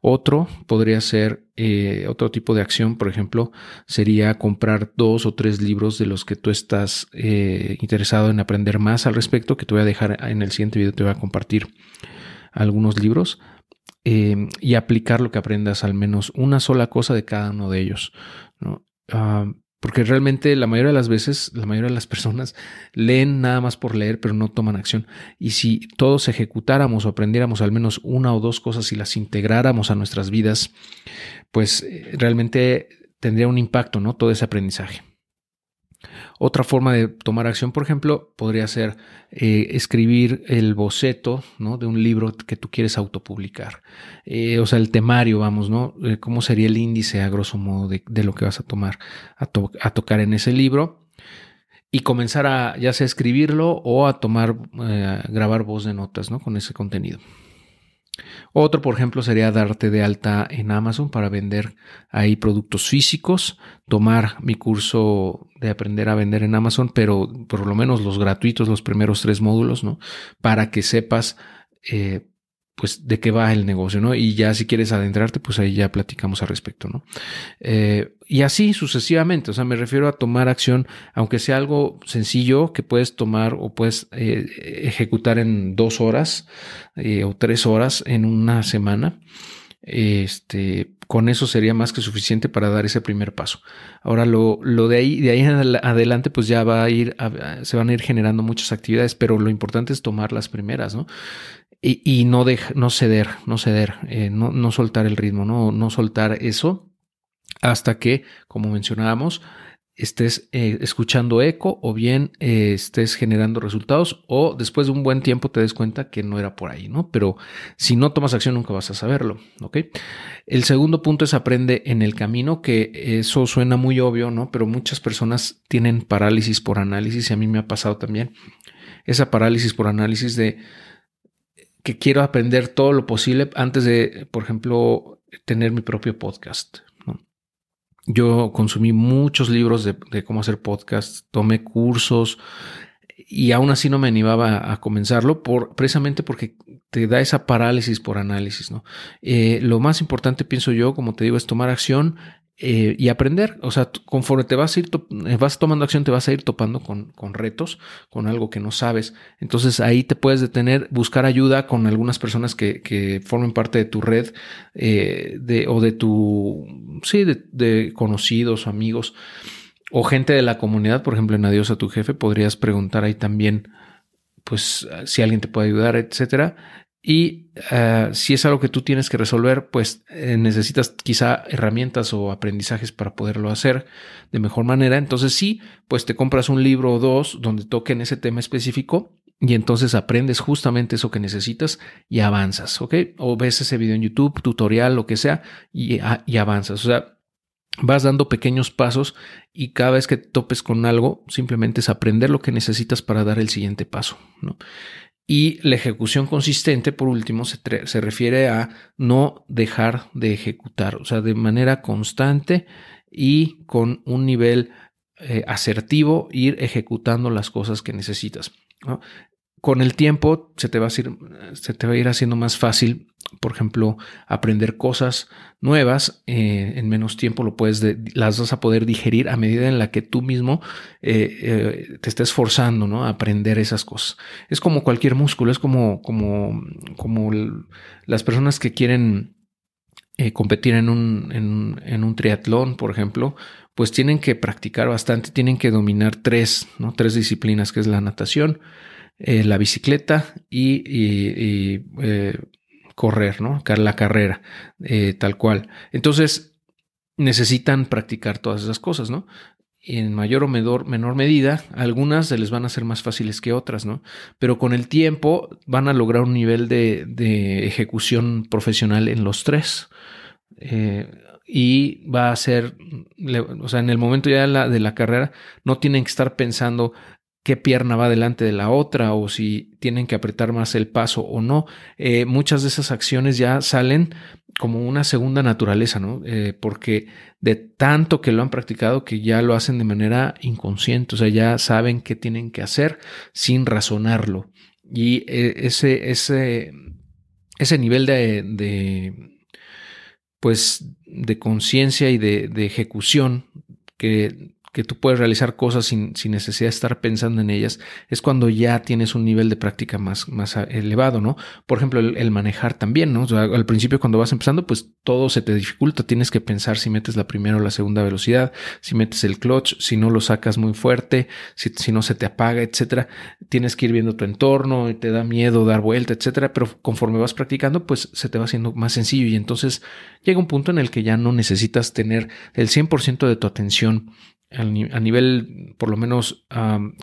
Speaker 1: Otro podría ser eh, otro tipo de acción, por ejemplo, sería comprar dos o tres libros de los que tú estás eh, interesado en aprender más al respecto, que te voy a dejar en el siguiente video, te voy a compartir algunos libros. eh, y aplicar lo que aprendas, al menos una sola cosa de cada uno de ellos. ¿no? Ah, porque realmente la mayoría de las veces, la mayoría de las personas leen nada más por leer, pero no toman acción. Y si todos ejecutáramos o aprendiéramos al menos una o dos cosas y las integráramos a nuestras vidas, pues eh, realmente tendría un impacto, ¿no? Todo ese aprendizaje. Otra forma de tomar acción, por ejemplo, podría ser eh, escribir el boceto ¿no? de un libro que tú quieres autopublicar. Eh, o sea, el temario, vamos, ¿no? Eh, ¿Cómo sería el índice a grosso modo de, lo que vas a tomar, a, a, tocar en ese libro? Y comenzar a ya sea escribirlo o a tomar, grabar voz de notas, ¿no? Con ese contenido. Otro, por ejemplo, sería darte de alta en Amazon para vender ahí productos físicos, tomar mi curso de aprender a vender en Amazon, pero por lo menos los gratuitos, los primeros tres módulos, ¿no? Para que sepas eh, pues de qué va el negocio, ¿no? Y ya si quieres adentrarte, pues ahí ya platicamos al respecto, ¿no? Eh, y así sucesivamente, o sea, me refiero a tomar acción, aunque sea algo sencillo que puedes tomar o puedes eh, ejecutar en dos horas eh, o tres horas en una semana. Este, con eso sería más que suficiente para dar ese primer paso. Ahora, lo, lo de ahí, de ahí adelante, pues ya va a ir, se van a ir generando muchas actividades, pero lo importante es tomar las primeras, ¿no? Y, no, no ceder, no ceder, eh, no, no, soltar el ritmo, no, no soltar eso hasta que, como mencionábamos, estés eh, escuchando eco o bien eh, estés generando resultados o después de un buen tiempo te des cuenta que no era por ahí, ¿no? Pero si no tomas acción nunca vas a saberlo, ¿ok? El segundo punto es aprende en el camino, que eso suena muy obvio, ¿no? Pero muchas personas tienen parálisis por análisis y a mí me ha pasado también esa parálisis por análisis de que quiero aprender todo lo posible antes de, por ejemplo, tener mi propio podcast. Yo consumí muchos libros de, cómo hacer podcast, tomé cursos y aún así no me animaba a comenzarlo por, precisamente porque te da esa parálisis por análisis. ¿no? Eh, lo más importante, pienso yo, como te digo, es tomar acción eh, y aprender. O sea, conforme te vas a ir, eh, vas tomando acción, te vas a ir topando con, con, retos, con algo que no sabes. Entonces ahí te puedes detener, buscar ayuda con algunas personas que, que formen parte de tu red eh, de, o de tu, sí, de, de, conocidos o amigos o gente de la comunidad. Por ejemplo, en Adiós a tu jefe, podrías preguntar ahí también, pues, si alguien te puede ayudar, etcétera. Y eh, si es algo que tú tienes que resolver, pues eh, necesitas quizá herramientas o aprendizajes para poderlo hacer de mejor manera. Entonces sí, pues te compras un libro o dos donde toquen ese tema específico y entonces aprendes justamente eso que necesitas y avanzas, ¿ok? O ves ese video en YouTube, tutorial, lo que sea, y, ah, y avanzas. O sea, vas dando pequeños pasos y cada vez que topes con algo, simplemente es aprender lo que necesitas para dar el siguiente paso, ¿no? Y la ejecución consistente, por último, se, se, refiere a no dejar de ejecutar, o sea, de manera constante y con un nivel eh, asertivo, ir ejecutando las cosas que necesitas. Con el tiempo se te, va a ir, se te va a ir haciendo más fácil por ejemplo, aprender cosas nuevas eh, en menos tiempo, lo puedes las vas a poder digerir a medida en la que tú mismo eh, eh, te estés forzando ¿no? a aprender esas cosas. Es como cualquier músculo, es como, como, como las personas que quieren competir en un, en, un triatlón, por ejemplo, pues tienen que practicar bastante, tienen que dominar tres, ¿no? tres disciplinas, que es la natación, la bicicleta y, y correr, ¿no? La carrera, eh, tal cual. Entonces, necesitan practicar todas esas cosas, ¿no? en mayor o menor, medida, algunas se les van a ser más fáciles que otras, ¿no? Pero con el tiempo van a lograr un nivel de, ejecución profesional en los tres. Eh, y va a ser, o sea, en el momento ya de la carrera, no tienen que estar pensando, qué pierna va delante de la otra o si tienen que apretar más el paso o no. Eh, muchas de esas acciones ya salen como una segunda naturaleza, ¿no? Eh, porque de tanto que lo han practicado que ya lo hacen de manera inconsciente, o sea, ya saben qué tienen que hacer sin razonarlo. Y eh, ese, ese, ese nivel de, de pues, de conciencia y de, de ejecución que que tú puedes realizar cosas sin, sin, necesidad de estar pensando en ellas, es cuando ya tienes un nivel de práctica más, más elevado, ¿no? Por ejemplo, el, manejar también, ¿no? al principio cuando vas empezando, pues todo se te dificulta, tienes que pensar si metes la primera o la segunda velocidad, si metes el clutch, si no lo sacas muy fuerte, si, si no se te apaga, etcétera. Tienes que ir viendo tu entorno y te da miedo dar vuelta, etcétera, pero conforme vas practicando, pues se te va haciendo más sencillo y entonces llega un punto en el que ya no necesitas tener el 100% de tu atención a nivel por lo menos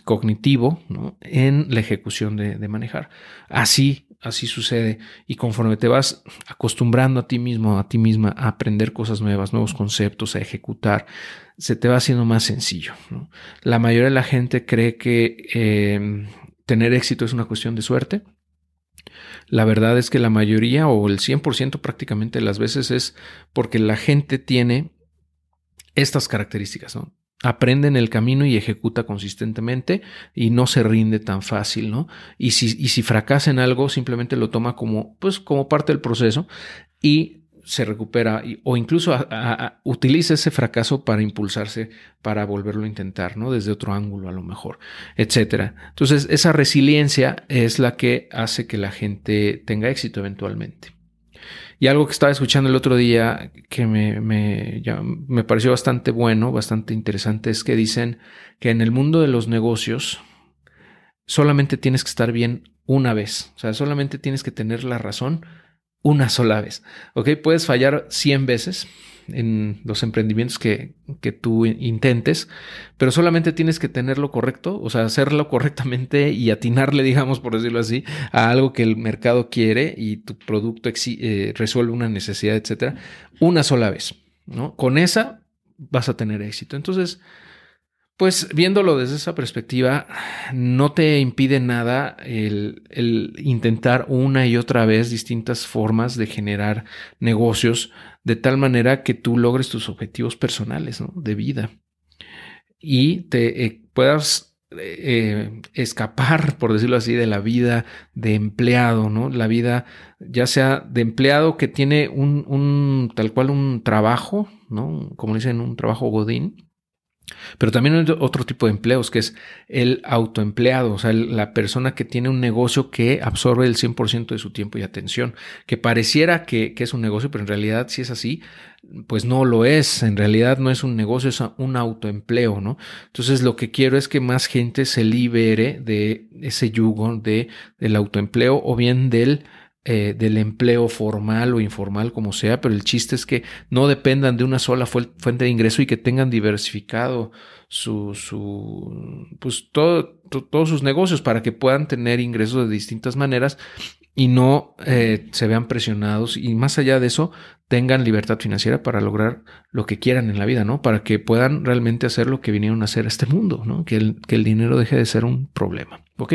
Speaker 1: cognitivo en la ejecución de, manejar. Así, así sucede y conforme te vas acostumbrando a ti mismo, a ti misma a aprender cosas nuevas, nuevos conceptos, a ejecutar, se te va haciendo más sencillo. La mayoría de la gente cree que em, tener éxito es una cuestión de suerte. La verdad es que la mayoría o el 100% prácticamente de las veces es porque la gente tiene estas características, ¿no? Aprende en el camino y ejecuta consistentemente y no se rinde tan fácil, ¿no? Y si, y si fracasa en algo, simplemente lo toma como, pues, como parte del proceso y se recupera o incluso utiliza ese fracaso para impulsarse para volverlo a intentar, ¿no? Desde otro ángulo a lo mejor, etcétera. Entonces, esa resiliencia es la que hace que la gente tenga éxito eventualmente. Y algo que estaba escuchando el otro día que me, me, me pareció bastante bueno, bastante interesante, es que dicen que en el mundo de los negocios solamente tienes que estar bien una vez. O sea, solamente tienes que tener la razón una sola vez. ¿Ok? Puedes fallar 100 veces, en los emprendimientos que, que, tú intentes, pero solamente tienes que tenerlo correcto, o sea, hacerlo correctamente y atinarle, digamos, por decirlo así, a algo que el mercado quiere y tu producto eh, resuelve una necesidad, etcétera, una sola vez, ¿no? Con esa vas a tener éxito. Entonces, pues viéndolo desde esa perspectiva, no te impide nada el, intentar una y otra vez distintas formas de generar negocios de tal manera que tú logres tus objetivos personales de vida y te eh, puedas eh, escapar, por decirlo así, de la vida de empleado, ¿no? La vida ya sea de empleado que tiene un, un tal cual un trabajo, ¿no? Como dicen, un trabajo godín, pero también hay otro tipo de empleos que es el autoempleado, o sea, la persona que tiene un negocio que absorbe el 100% de su tiempo y atención, que pareciera que, que, es un negocio, pero en realidad si es así, pues no lo es, en realidad no es un negocio, es un autoempleo, ¿no? Entonces lo que quiero es que más gente se libere de ese yugo de, del autoempleo o bien del eh, del empleo formal o informal, como sea, pero el chiste es que no dependan de una sola fuente de ingreso y que tengan diversificado su, su pues todo, todos sus negocios para que puedan tener ingresos de distintas maneras y no eh, se vean presionados y más allá de eso tengan libertad financiera para lograr lo que quieran en la vida, ¿no? Para que puedan realmente hacer lo que vinieron a hacer a este mundo, ¿no? Que el, que el dinero deje de ser un problema, ¿ok?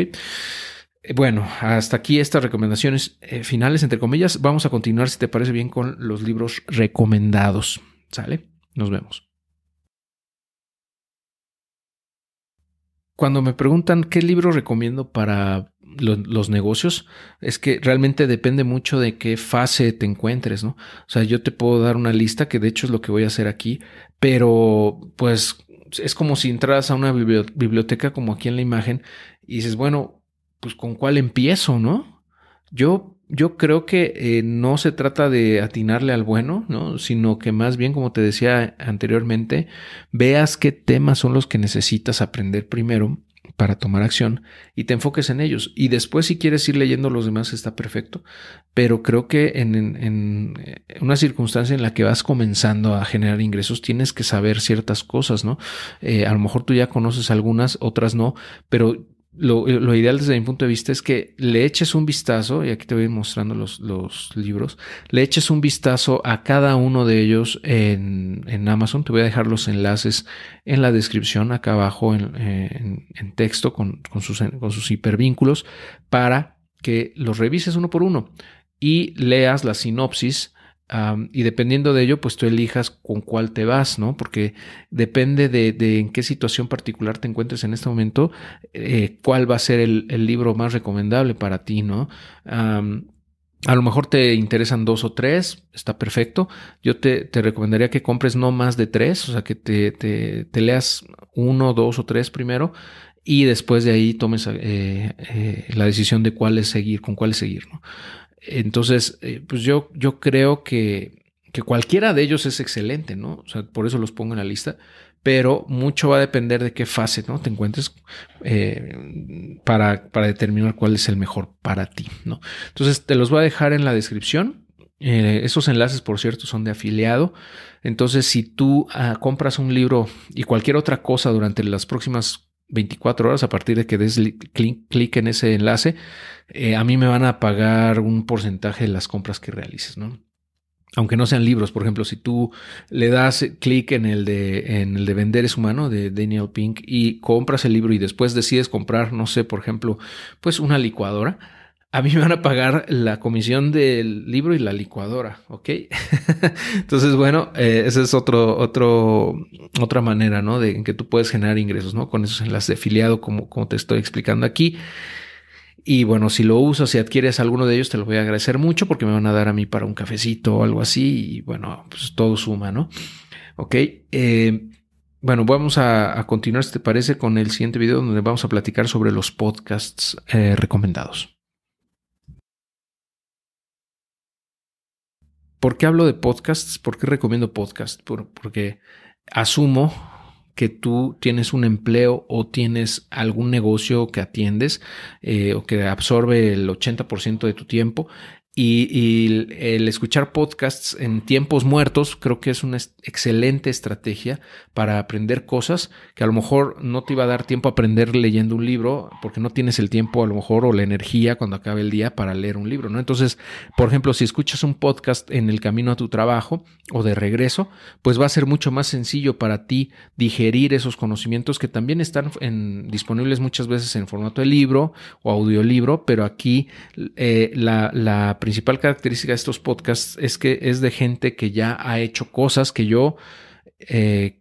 Speaker 1: Eh, bueno, hasta aquí estas recomendaciones eh, finales, entre comillas. Vamos a continuar, si te parece bien, con los libros recomendados. ¿Sale? Nos vemos. Cuando me preguntan qué libro recomiendo para los negocios, es que realmente depende mucho de qué fase te encuentres, ¿no? O sea, yo te puedo dar una lista, que de hecho es lo que voy a hacer aquí, pero pues es como si entras a una biblioteca como aquí en la imagen y dices, bueno, pues con cuál empiezo, ¿no? Yo, yo creo que eh, no se trata de atinarle al bueno, ¿no? Sino que más bien, como te decía anteriormente, veas qué temas son los que necesitas aprender primero para tomar acción y te enfoques en ellos. Y después, si quieres ir leyendo los demás, está perfecto. Pero creo que en, en, una circunstancia en la que vas comenzando a generar ingresos, tienes que saber ciertas cosas, ¿no? Eh, a lo mejor tú ya conoces algunas, otras no, pero lo, ideal desde mi punto de vista es que le eches un vistazo, y aquí te voy mostrando los, los libros, le eches un vistazo a cada uno de ellos en, en Amazon. Te voy a dejar los enlaces en la descripción, acá abajo en, en, texto con, con, sus, con sus hipervínculos, para que los revises uno por uno y leas la sinopsis y dependiendo de ello, pues tú elijas con cuál te vas, ¿no? Porque depende de, en qué situación particular te encuentres en este momento, eh, cuál va a ser el, libro más recomendable para ti, ¿no? A lo mejor te interesan dos o tres, está perfecto. Yo te, recomendaría que compres no más de tres, o sea, que te, te, leas uno, dos o tres primero y después de ahí tomes eh, eh, la decisión de cuáles seguir, con cuáles seguir. ¿no? Entonces, eh, pues yo, yo creo que, que, cualquiera de ellos es excelente, ¿no? O sea, por eso los pongo en la lista pero mucho va a depender de qué fase ¿no? te encuentres eh, para, para, determinar cuál es el mejor para ti. ¿no? Entonces te los voy a dejar en la descripción. Eh, esos enlaces, por cierto, son de afiliado. Entonces, si tú ah, compras un libro y cualquier otra cosa durante las próximas 24 horas a partir de que des clic, en ese enlace, eh, a mí me van a pagar un porcentaje de las compras que realices, ¿no? aunque no sean libros, por ejemplo, si tú le das clic en el de en el de vender es humano de Daniel Pink y compras el libro y después decides comprar, no sé, por ejemplo, pues una licuadora, a mí me van a pagar la comisión del libro y la licuadora, ¿ok? Entonces, bueno, eh, esa es otro, otro, otra manera, ¿no? De que tú puedes generar ingresos, ¿no? Con esos enlaces de afiliado, como, como te estoy explicando aquí. Y bueno, si lo usas, si adquieres alguno de ellos, te lo voy a agradecer mucho porque me van a dar a mí para un cafecito o algo así. Y bueno, pues todo suma, ¿no? Ok. Eh, bueno, vamos a, continuar, si te parece, con el siguiente video donde vamos a platicar sobre los podcasts eh, recomendados. ¿Por qué hablo de podcasts? ¿Por qué recomiendo podcasts? porque asumo que tú tienes un empleo o tienes algún negocio que atiendes eh, o que absorbe el 80% de tu tiempo y, el escuchar podcasts en tiempos muertos creo que es una excelente estrategia para aprender cosas que a lo mejor no te iba a dar tiempo a aprender leyendo un libro porque no tienes el tiempo a lo mejor o la energía cuando acabe el día para leer un libro, ¿no? Entonces, por ejemplo, si escuchas un podcast en el camino a tu trabajo o de regreso, pues va a ser mucho más sencillo para ti digerir esos conocimientos que también están disponibles muchas veces en formato de libro o audiolibro, pero aquí eh, la, la principal característica de estos podcasts es que es de gente que ya ha hecho cosas que yo, eh,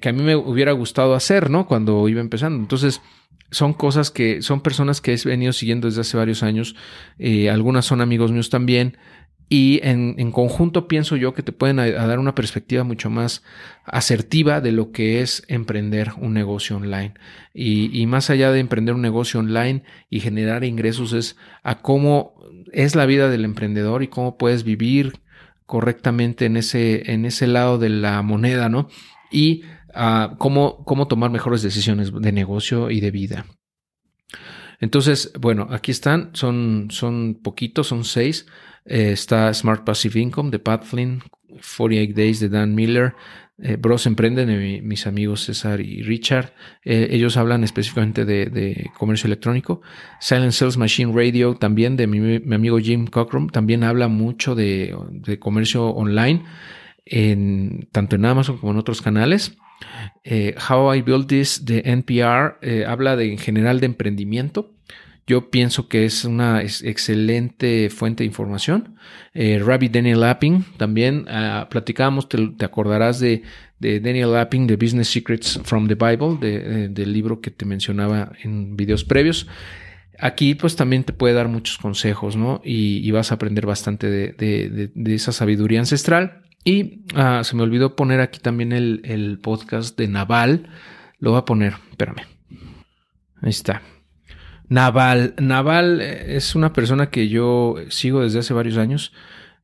Speaker 1: que a mí me hubiera gustado hacer, ¿no? Cuando iba empezando. Entonces, son cosas que son personas que he venido siguiendo desde hace varios años. Eh, algunas son amigos míos también. Y en, conjunto pienso yo que te pueden dar una perspectiva mucho más asertiva de lo que es emprender un negocio online. Y, y, más allá de emprender un negocio online y generar ingresos es a cómo es la vida del emprendedor y cómo puedes vivir correctamente en ese, en ese lado de la moneda, ¿no? Y uh, cómo, cómo tomar mejores decisiones de negocio y de vida. Entonces, bueno, aquí están, son, son poquitos, son seis. Eh, está Smart Passive Income de Pat Flynn, 48 Days de Dan Miller, eh, Bros Emprenden de mis amigos César y Richard. Eh, ellos hablan específicamente de, comercio electrónico. Silent Sales Machine Radio también de mi, amigo Jim Cockrum. También habla mucho de, comercio online, tanto en Amazon como en otros canales. How I Built This de NPR habla de en general de emprendimiento. Yo pienso que es una excelente fuente de información. Eh, Rabbi Daniel Lapping, también uh, platicábamos, te, acordarás de, Daniel Lapping, de Business Secrets from the Bible, eh, del libro que te mencionaba en videos previos. Aquí pues también te puede dar muchos consejos, ¿no? Y, vas a aprender bastante de, esa sabiduría ancestral. Y ah, se me olvidó poner aquí también el, el podcast de Naval. Lo voy a poner, espérame. Ahí está. Naval. Naval eh, es una persona que yo sigo desde hace varios años.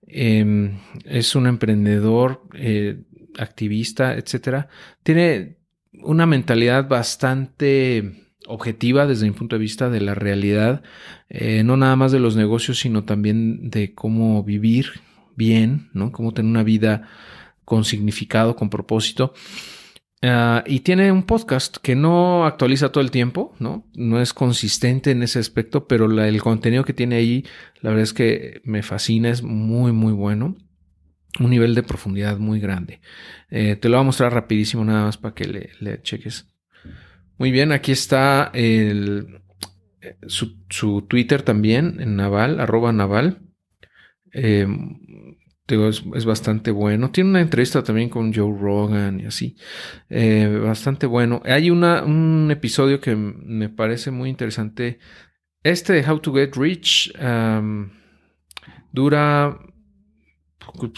Speaker 1: Em, es un emprendedor, eh, activista, etcétera. Tiene una mentalidad bastante objetiva desde mi punto de vista de la realidad, eh, no nada más de los negocios, sino también de cómo vivir bien, ¿no? Cómo tener una vida con significado, con propósito. Ah, y tiene un podcast que no actualiza todo el tiempo, ¿no? No es consistente en ese aspecto, pero el contenido que tiene ahí, la verdad es que me fascina, es muy, muy bueno. Un nivel de profundidad muy grande. Eh, te lo voy a mostrar rapidísimo nada más para que le, cheques. Muy bien, aquí está su, su, Twitter también, en Naval, arroba Naval. Eh, es, bastante bueno. Tiene una entrevista también con Joe Rogan y así. Eh, bastante bueno. Hay un episodio que me parece muy interesante. Este de How to Get Rich. Dura pues,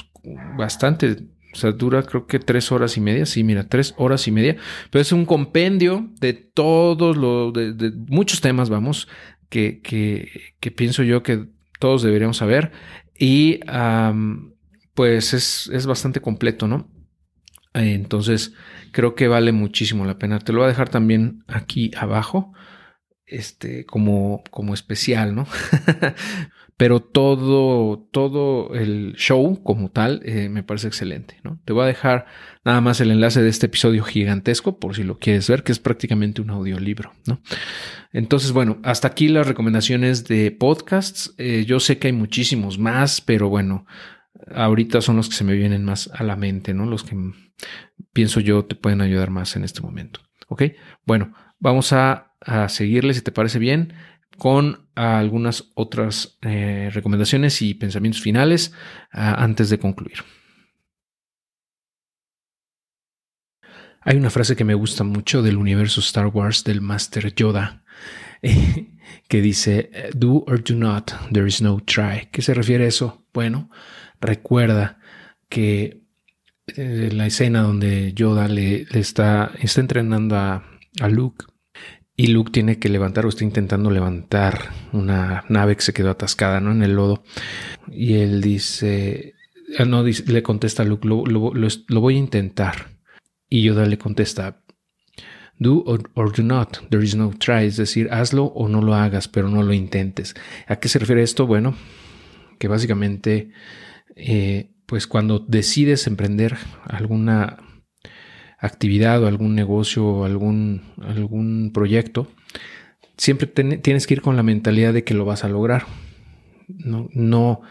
Speaker 1: bastante, o sea, dura creo que tres horas y media. Sí, mira, tres horas y media. Pero es un compendio de todos los, de, muchos temas, vamos, que, que, pienso yo que todos deberíamos saber. Y pues es, es, bastante completo, ¿no? Entonces, creo que vale muchísimo la pena. Te lo voy a dejar también aquí abajo, este, como, como especial, ¿no? pero todo, todo el show como tal eh, me parece excelente. ¿no? Te voy a dejar nada más el enlace de este episodio gigantesco por si lo quieres ver, que es prácticamente un audiolibro. ¿no? Entonces, bueno, hasta aquí las recomendaciones de podcasts. Eh, yo sé que hay muchísimos más, pero bueno, ahorita son los que se me vienen más a la mente, ¿no? Los que pienso yo te pueden ayudar más en este momento. ¿Ok? Bueno, vamos a, a seguirle si te parece bien con algunas otras eh, recomendaciones y pensamientos finales ah, antes de concluir. Hay una frase que me gusta mucho del universo Star Wars del Master Yoda que dice do or do not, there is no try. ¿Qué se refiere a eso? Bueno, recuerda que eh, la escena donde Yoda le, está, está entrenando a, a Luke y Luke tiene que levantar o está intentando levantar una nave que se quedó atascada ¿no? en el lodo. Y él dice, ah, no, le contesta a Luke, lo, lo, voy a intentar. Y Yoda le contesta, do or, do not, there is no try, es decir, hazlo o no lo hagas, pero no lo intentes. ¿A qué se refiere esto? Bueno, que básicamente, eh, pues cuando decides emprender alguna actividad o algún negocio o algún, algún proyecto, siempre tienes que ir con la mentalidad de que lo vas a lograr. No, no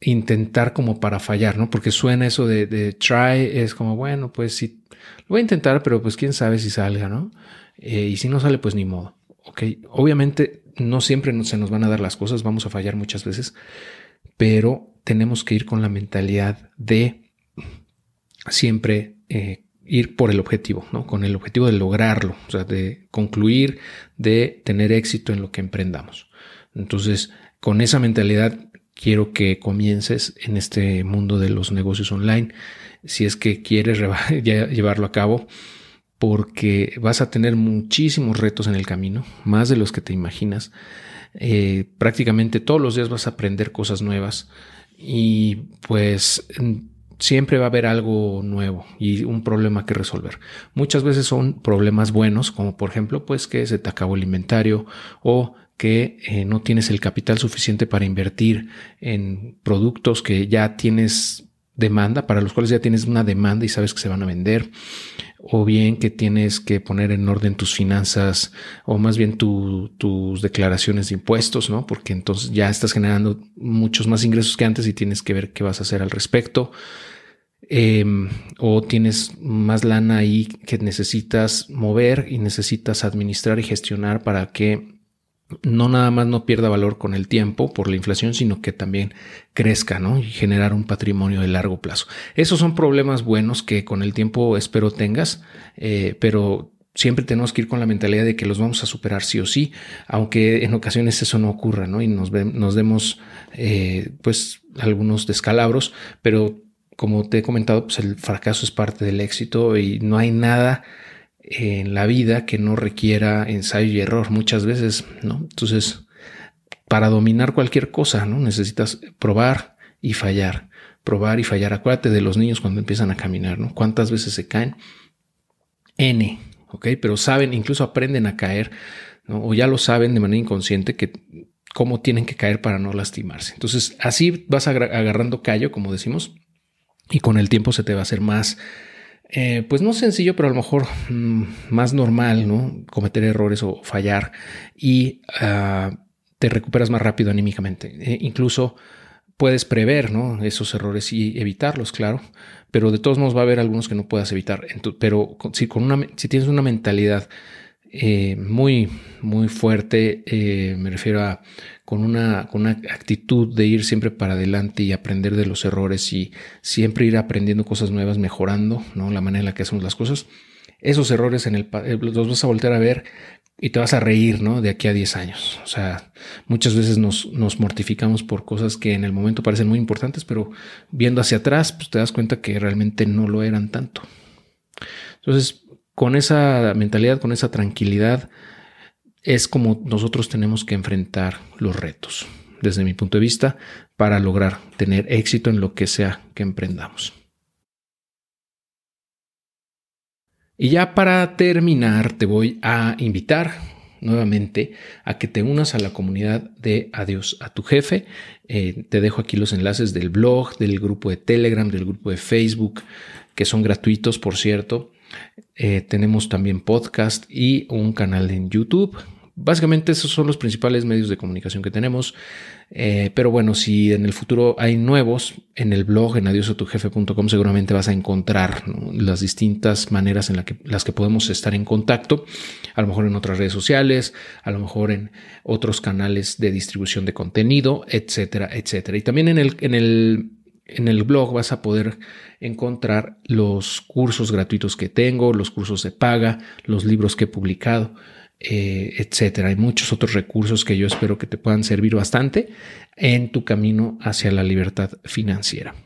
Speaker 1: intentar como para fallar, ¿no? Porque suena eso de, try, es como, bueno, pues sí, lo voy a intentar, pero pues quién sabe si salga, ¿no? Eh, y si no sale, pues ni modo. Ok, obviamente no siempre se nos van a dar las cosas, vamos a fallar muchas veces, pero tenemos que ir con la mentalidad de siempre eh, ir por el objetivo, ¿no? Con el objetivo de lograrlo, o sea, de concluir, de tener éxito en lo que emprendamos. Entonces, con esa mentalidad quiero que comiences en este mundo de los negocios online, si es que quieres llevarlo a cabo, porque vas a tener muchísimos retos en el camino, más de los que te imaginas. Eh, prácticamente todos los días vas a aprender cosas nuevas y pues siempre va a haber algo nuevo y un problema que resolver. Muchas veces son problemas buenos, como por ejemplo, pues que se te acabó el inventario o que eh, no tienes el capital suficiente para invertir en productos que ya tienes demanda, para los cuales ya tienes una demanda y sabes que se van a vender, o bien que tienes que poner en orden tus finanzas o más bien tus declaraciones de impuestos, ¿no? Porque entonces ya estás generando muchos más ingresos que antes y tienes que ver qué vas a hacer al respecto. Em, o tienes más lana ahí que necesitas mover y necesitas administrar y gestionar para que no nada más no pierda valor con el tiempo por la inflación, sino que también crezca ¿no? y generar un patrimonio de largo plazo. Esos son problemas buenos que con el tiempo espero tengas, eh, pero siempre tenemos que ir con la mentalidad de que los vamos a superar sí o sí, aunque en ocasiones eso no ocurra ¿no? y nos, nos demos eh, pues algunos descalabros, pero como te he comentado, pues el fracaso es parte del éxito y no hay nada en la vida que no requiera ensayo y error muchas veces, ¿no? Entonces, para dominar cualquier cosa, ¿no? Necesitas probar y fallar, probar y fallar. Acuérdate de los niños cuando empiezan a caminar, ¿no? ¿Cuántas veces se caen? N, ¿ok? Pero saben, incluso aprenden a caer. O ya lo saben de manera inconsciente que cómo tienen que caer para no lastimarse. Entonces, así vas agarrando callo, como decimos, y con el tiempo se te va a hacer más, eh, pues no sencillo, pero a lo mejor mm, más normal, ¿no? Cometer errores o fallar y ah, te recuperas más rápido anímicamente. E incluso puedes prever, ¿no? Esos errores y evitarlos, claro, pero de todos modos va a haber algunos que no puedas evitar. pero si, con una, si tienes una mentalidad eh, muy, muy fuerte, eh, me refiero a con una, con una actitud de ir siempre para adelante y aprender de los errores y siempre ir aprendiendo cosas nuevas, mejorando ¿no? la manera en la que hacemos las cosas. Esos errores en el, eh, los vas a volver a ver y te vas a reír, ¿no? De aquí a 10 años. O sea, muchas veces nos, nos, mortificamos por cosas que en el momento parecen muy importantes, pero viendo hacia atrás, pues te das cuenta que realmente no lo eran tanto. Entonces, con esa mentalidad, con esa tranquilidad, es como nosotros tenemos que enfrentar los retos, desde mi punto de vista, para lograr tener éxito en lo que sea que emprendamos. Y ya para terminar, te voy a invitar nuevamente a que te unas a la comunidad de Adiós a tu jefe. Eh, te dejo aquí los enlaces del blog, del grupo de Telegram, del grupo de Facebook, que son gratuitos, por cierto. Eh, tenemos también podcast y un canal en YouTube Básicamente esos son los principales medios de comunicación que tenemos. Eh, pero bueno, si en el futuro hay nuevos, en el blog en adiosotujefe.com seguramente vas a encontrar las distintas maneras en las que podemos estar en contacto. A lo mejor en otras redes sociales, a lo mejor en otros canales de distribución de contenido, etcétera, etcétera. Y también en el, en el en el blog vas a poder encontrar los cursos gratuitos que tengo, los cursos de paga, los libros que he publicado. Eh, etcétera. Hay muchos otros recursos que yo espero que te puedan servir bastante en tu camino hacia la libertad financiera.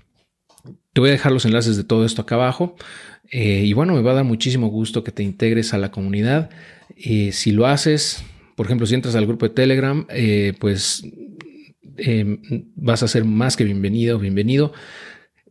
Speaker 1: Te voy a dejar los enlaces de todo esto acá abajo. Eh, y bueno, me va a dar muchísimo gusto que te integres a la comunidad. Eh, si lo haces, por ejemplo, si entras al grupo de Telegram, pues vas a ser más que bienvenido, bienvenido.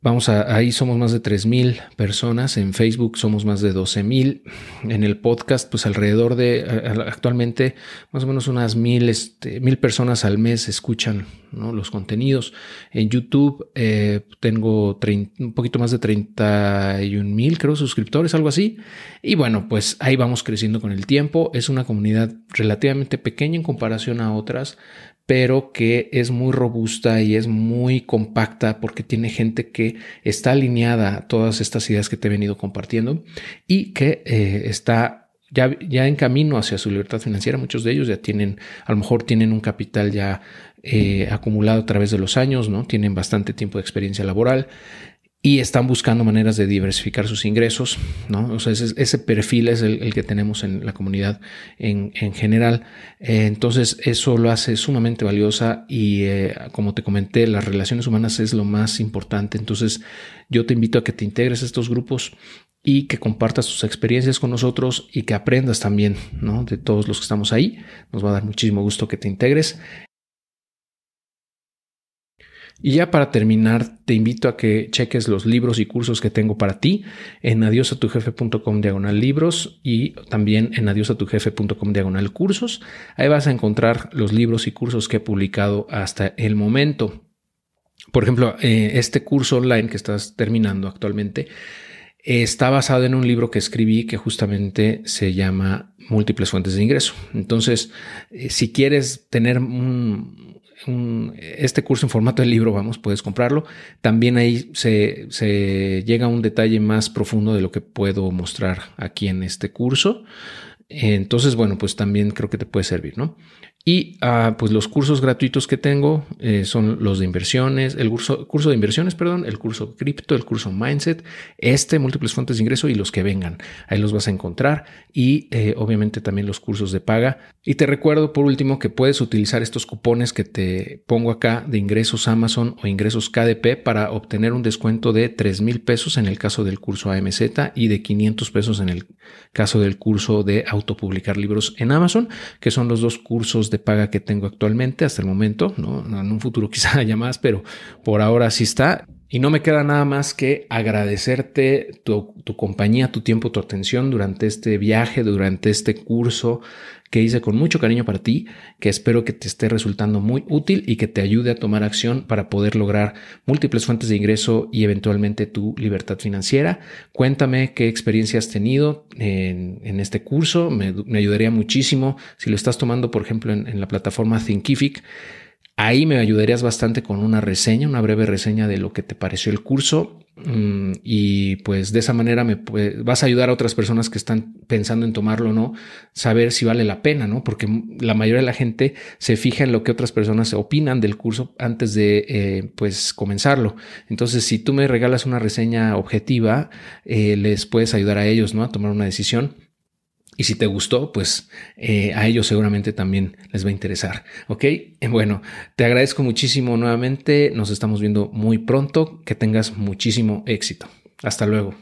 Speaker 1: Vamos a, ahí somos más de 3.000 personas, en Facebook somos más de 12.000, en el podcast pues alrededor de, actualmente más o menos unas mil, este, mil personas al mes escuchan los contenidos. En YouTube eh, tengo un poquito más de 31.000 creo suscriptores, algo así. Y bueno, pues ahí vamos creciendo con el tiempo. Es una comunidad relativamente pequeña en comparación a otras, pero que es muy robusta y es muy compacta porque tiene gente que está alineada a todas estas ideas que te he venido compartiendo y que eh, está ya, ya, en camino hacia su libertad financiera. Muchos de ellos ya tienen, a lo mejor tienen un capital ya eh, acumulado a través de los años, ¿no? Tienen bastante tiempo de experiencia laboral y están buscando maneras de diversificar sus ingresos, ¿no? O sea, ese, perfil es el, que tenemos en la comunidad en, general. Eh, entonces, eso lo hace sumamente valiosa y, eh, como te comenté, las relaciones humanas es lo más importante. Entonces, yo te invito a que te integres a estos grupos y que compartas tus experiencias con nosotros y que aprendas también, ¿no? De todos los que estamos ahí. Nos va a dar muchísimo gusto que te integres. Y ya para terminar, te invito a que cheques los libros y cursos que tengo para ti en adiosatujefe.com diagonal libros y también en adiosatujefe.com diagonal cursos. Ahí vas a encontrar los libros y cursos que he publicado hasta el momento. Por ejemplo, eh, este curso online que estás terminando actualmente está basado en un libro que escribí que justamente se llama Múltiples Fuentes de Ingreso. Entonces, eh, si quieres tener un, este curso en formato de libro, vamos, puedes comprarlo. También ahí se, se llega a un detalle más profundo de lo que puedo mostrar aquí en este curso. Entonces, bueno, pues también creo que te puede servir, ¿no? Y ah, pues los cursos gratuitos que tengo eh, son los de inversiones, el curso, curso de inversiones, perdón, el curso cripto, el curso mindset, este múltiples fuentes de ingreso y los que vengan. Ahí los vas a encontrar y eh, obviamente también los cursos de paga. Y te recuerdo por último que puedes utilizar estos cupones que te pongo acá de ingresos Amazon o ingresos KDP para obtener un descuento de 3 mil pesos en el caso del curso AMZ y de 500 pesos en el caso del curso de autopublicar libros en Amazon, que son los dos cursos de paga que tengo actualmente hasta el momento, ¿no? en un futuro quizá haya más, pero por ahora sí está. Y no me queda nada más que agradecerte tu, compañía, tu tiempo, tu atención durante este viaje, durante este curso que hice con mucho cariño para ti, que espero que te esté resultando muy útil y que te ayude a tomar acción para poder lograr múltiples fuentes de ingreso y eventualmente tu libertad financiera. Cuéntame qué experiencia has tenido en, este curso, me, ayudaría muchísimo si lo estás tomando, por ejemplo, en, en la plataforma Thinkific Ahí me ayudarías bastante con una reseña, una breve reseña de lo que te pareció el curso mm, y pues de esa manera me vas a ayudar a otras personas que están pensando en tomarlo o no, saber si vale la pena, ¿no? Porque la mayoría de la gente se fija en lo que otras personas opinan del curso antes de eh, pues comenzarlo. Entonces, si tú me regalas una reseña objetiva, eh, les puedes ayudar a ellos, ¿no? A tomar una decisión. Y si te gustó, pues eh, a ellos seguramente también les va a interesar. Ok, bueno, te agradezco muchísimo nuevamente. Nos estamos viendo muy pronto. Que tengas muchísimo éxito. Hasta luego.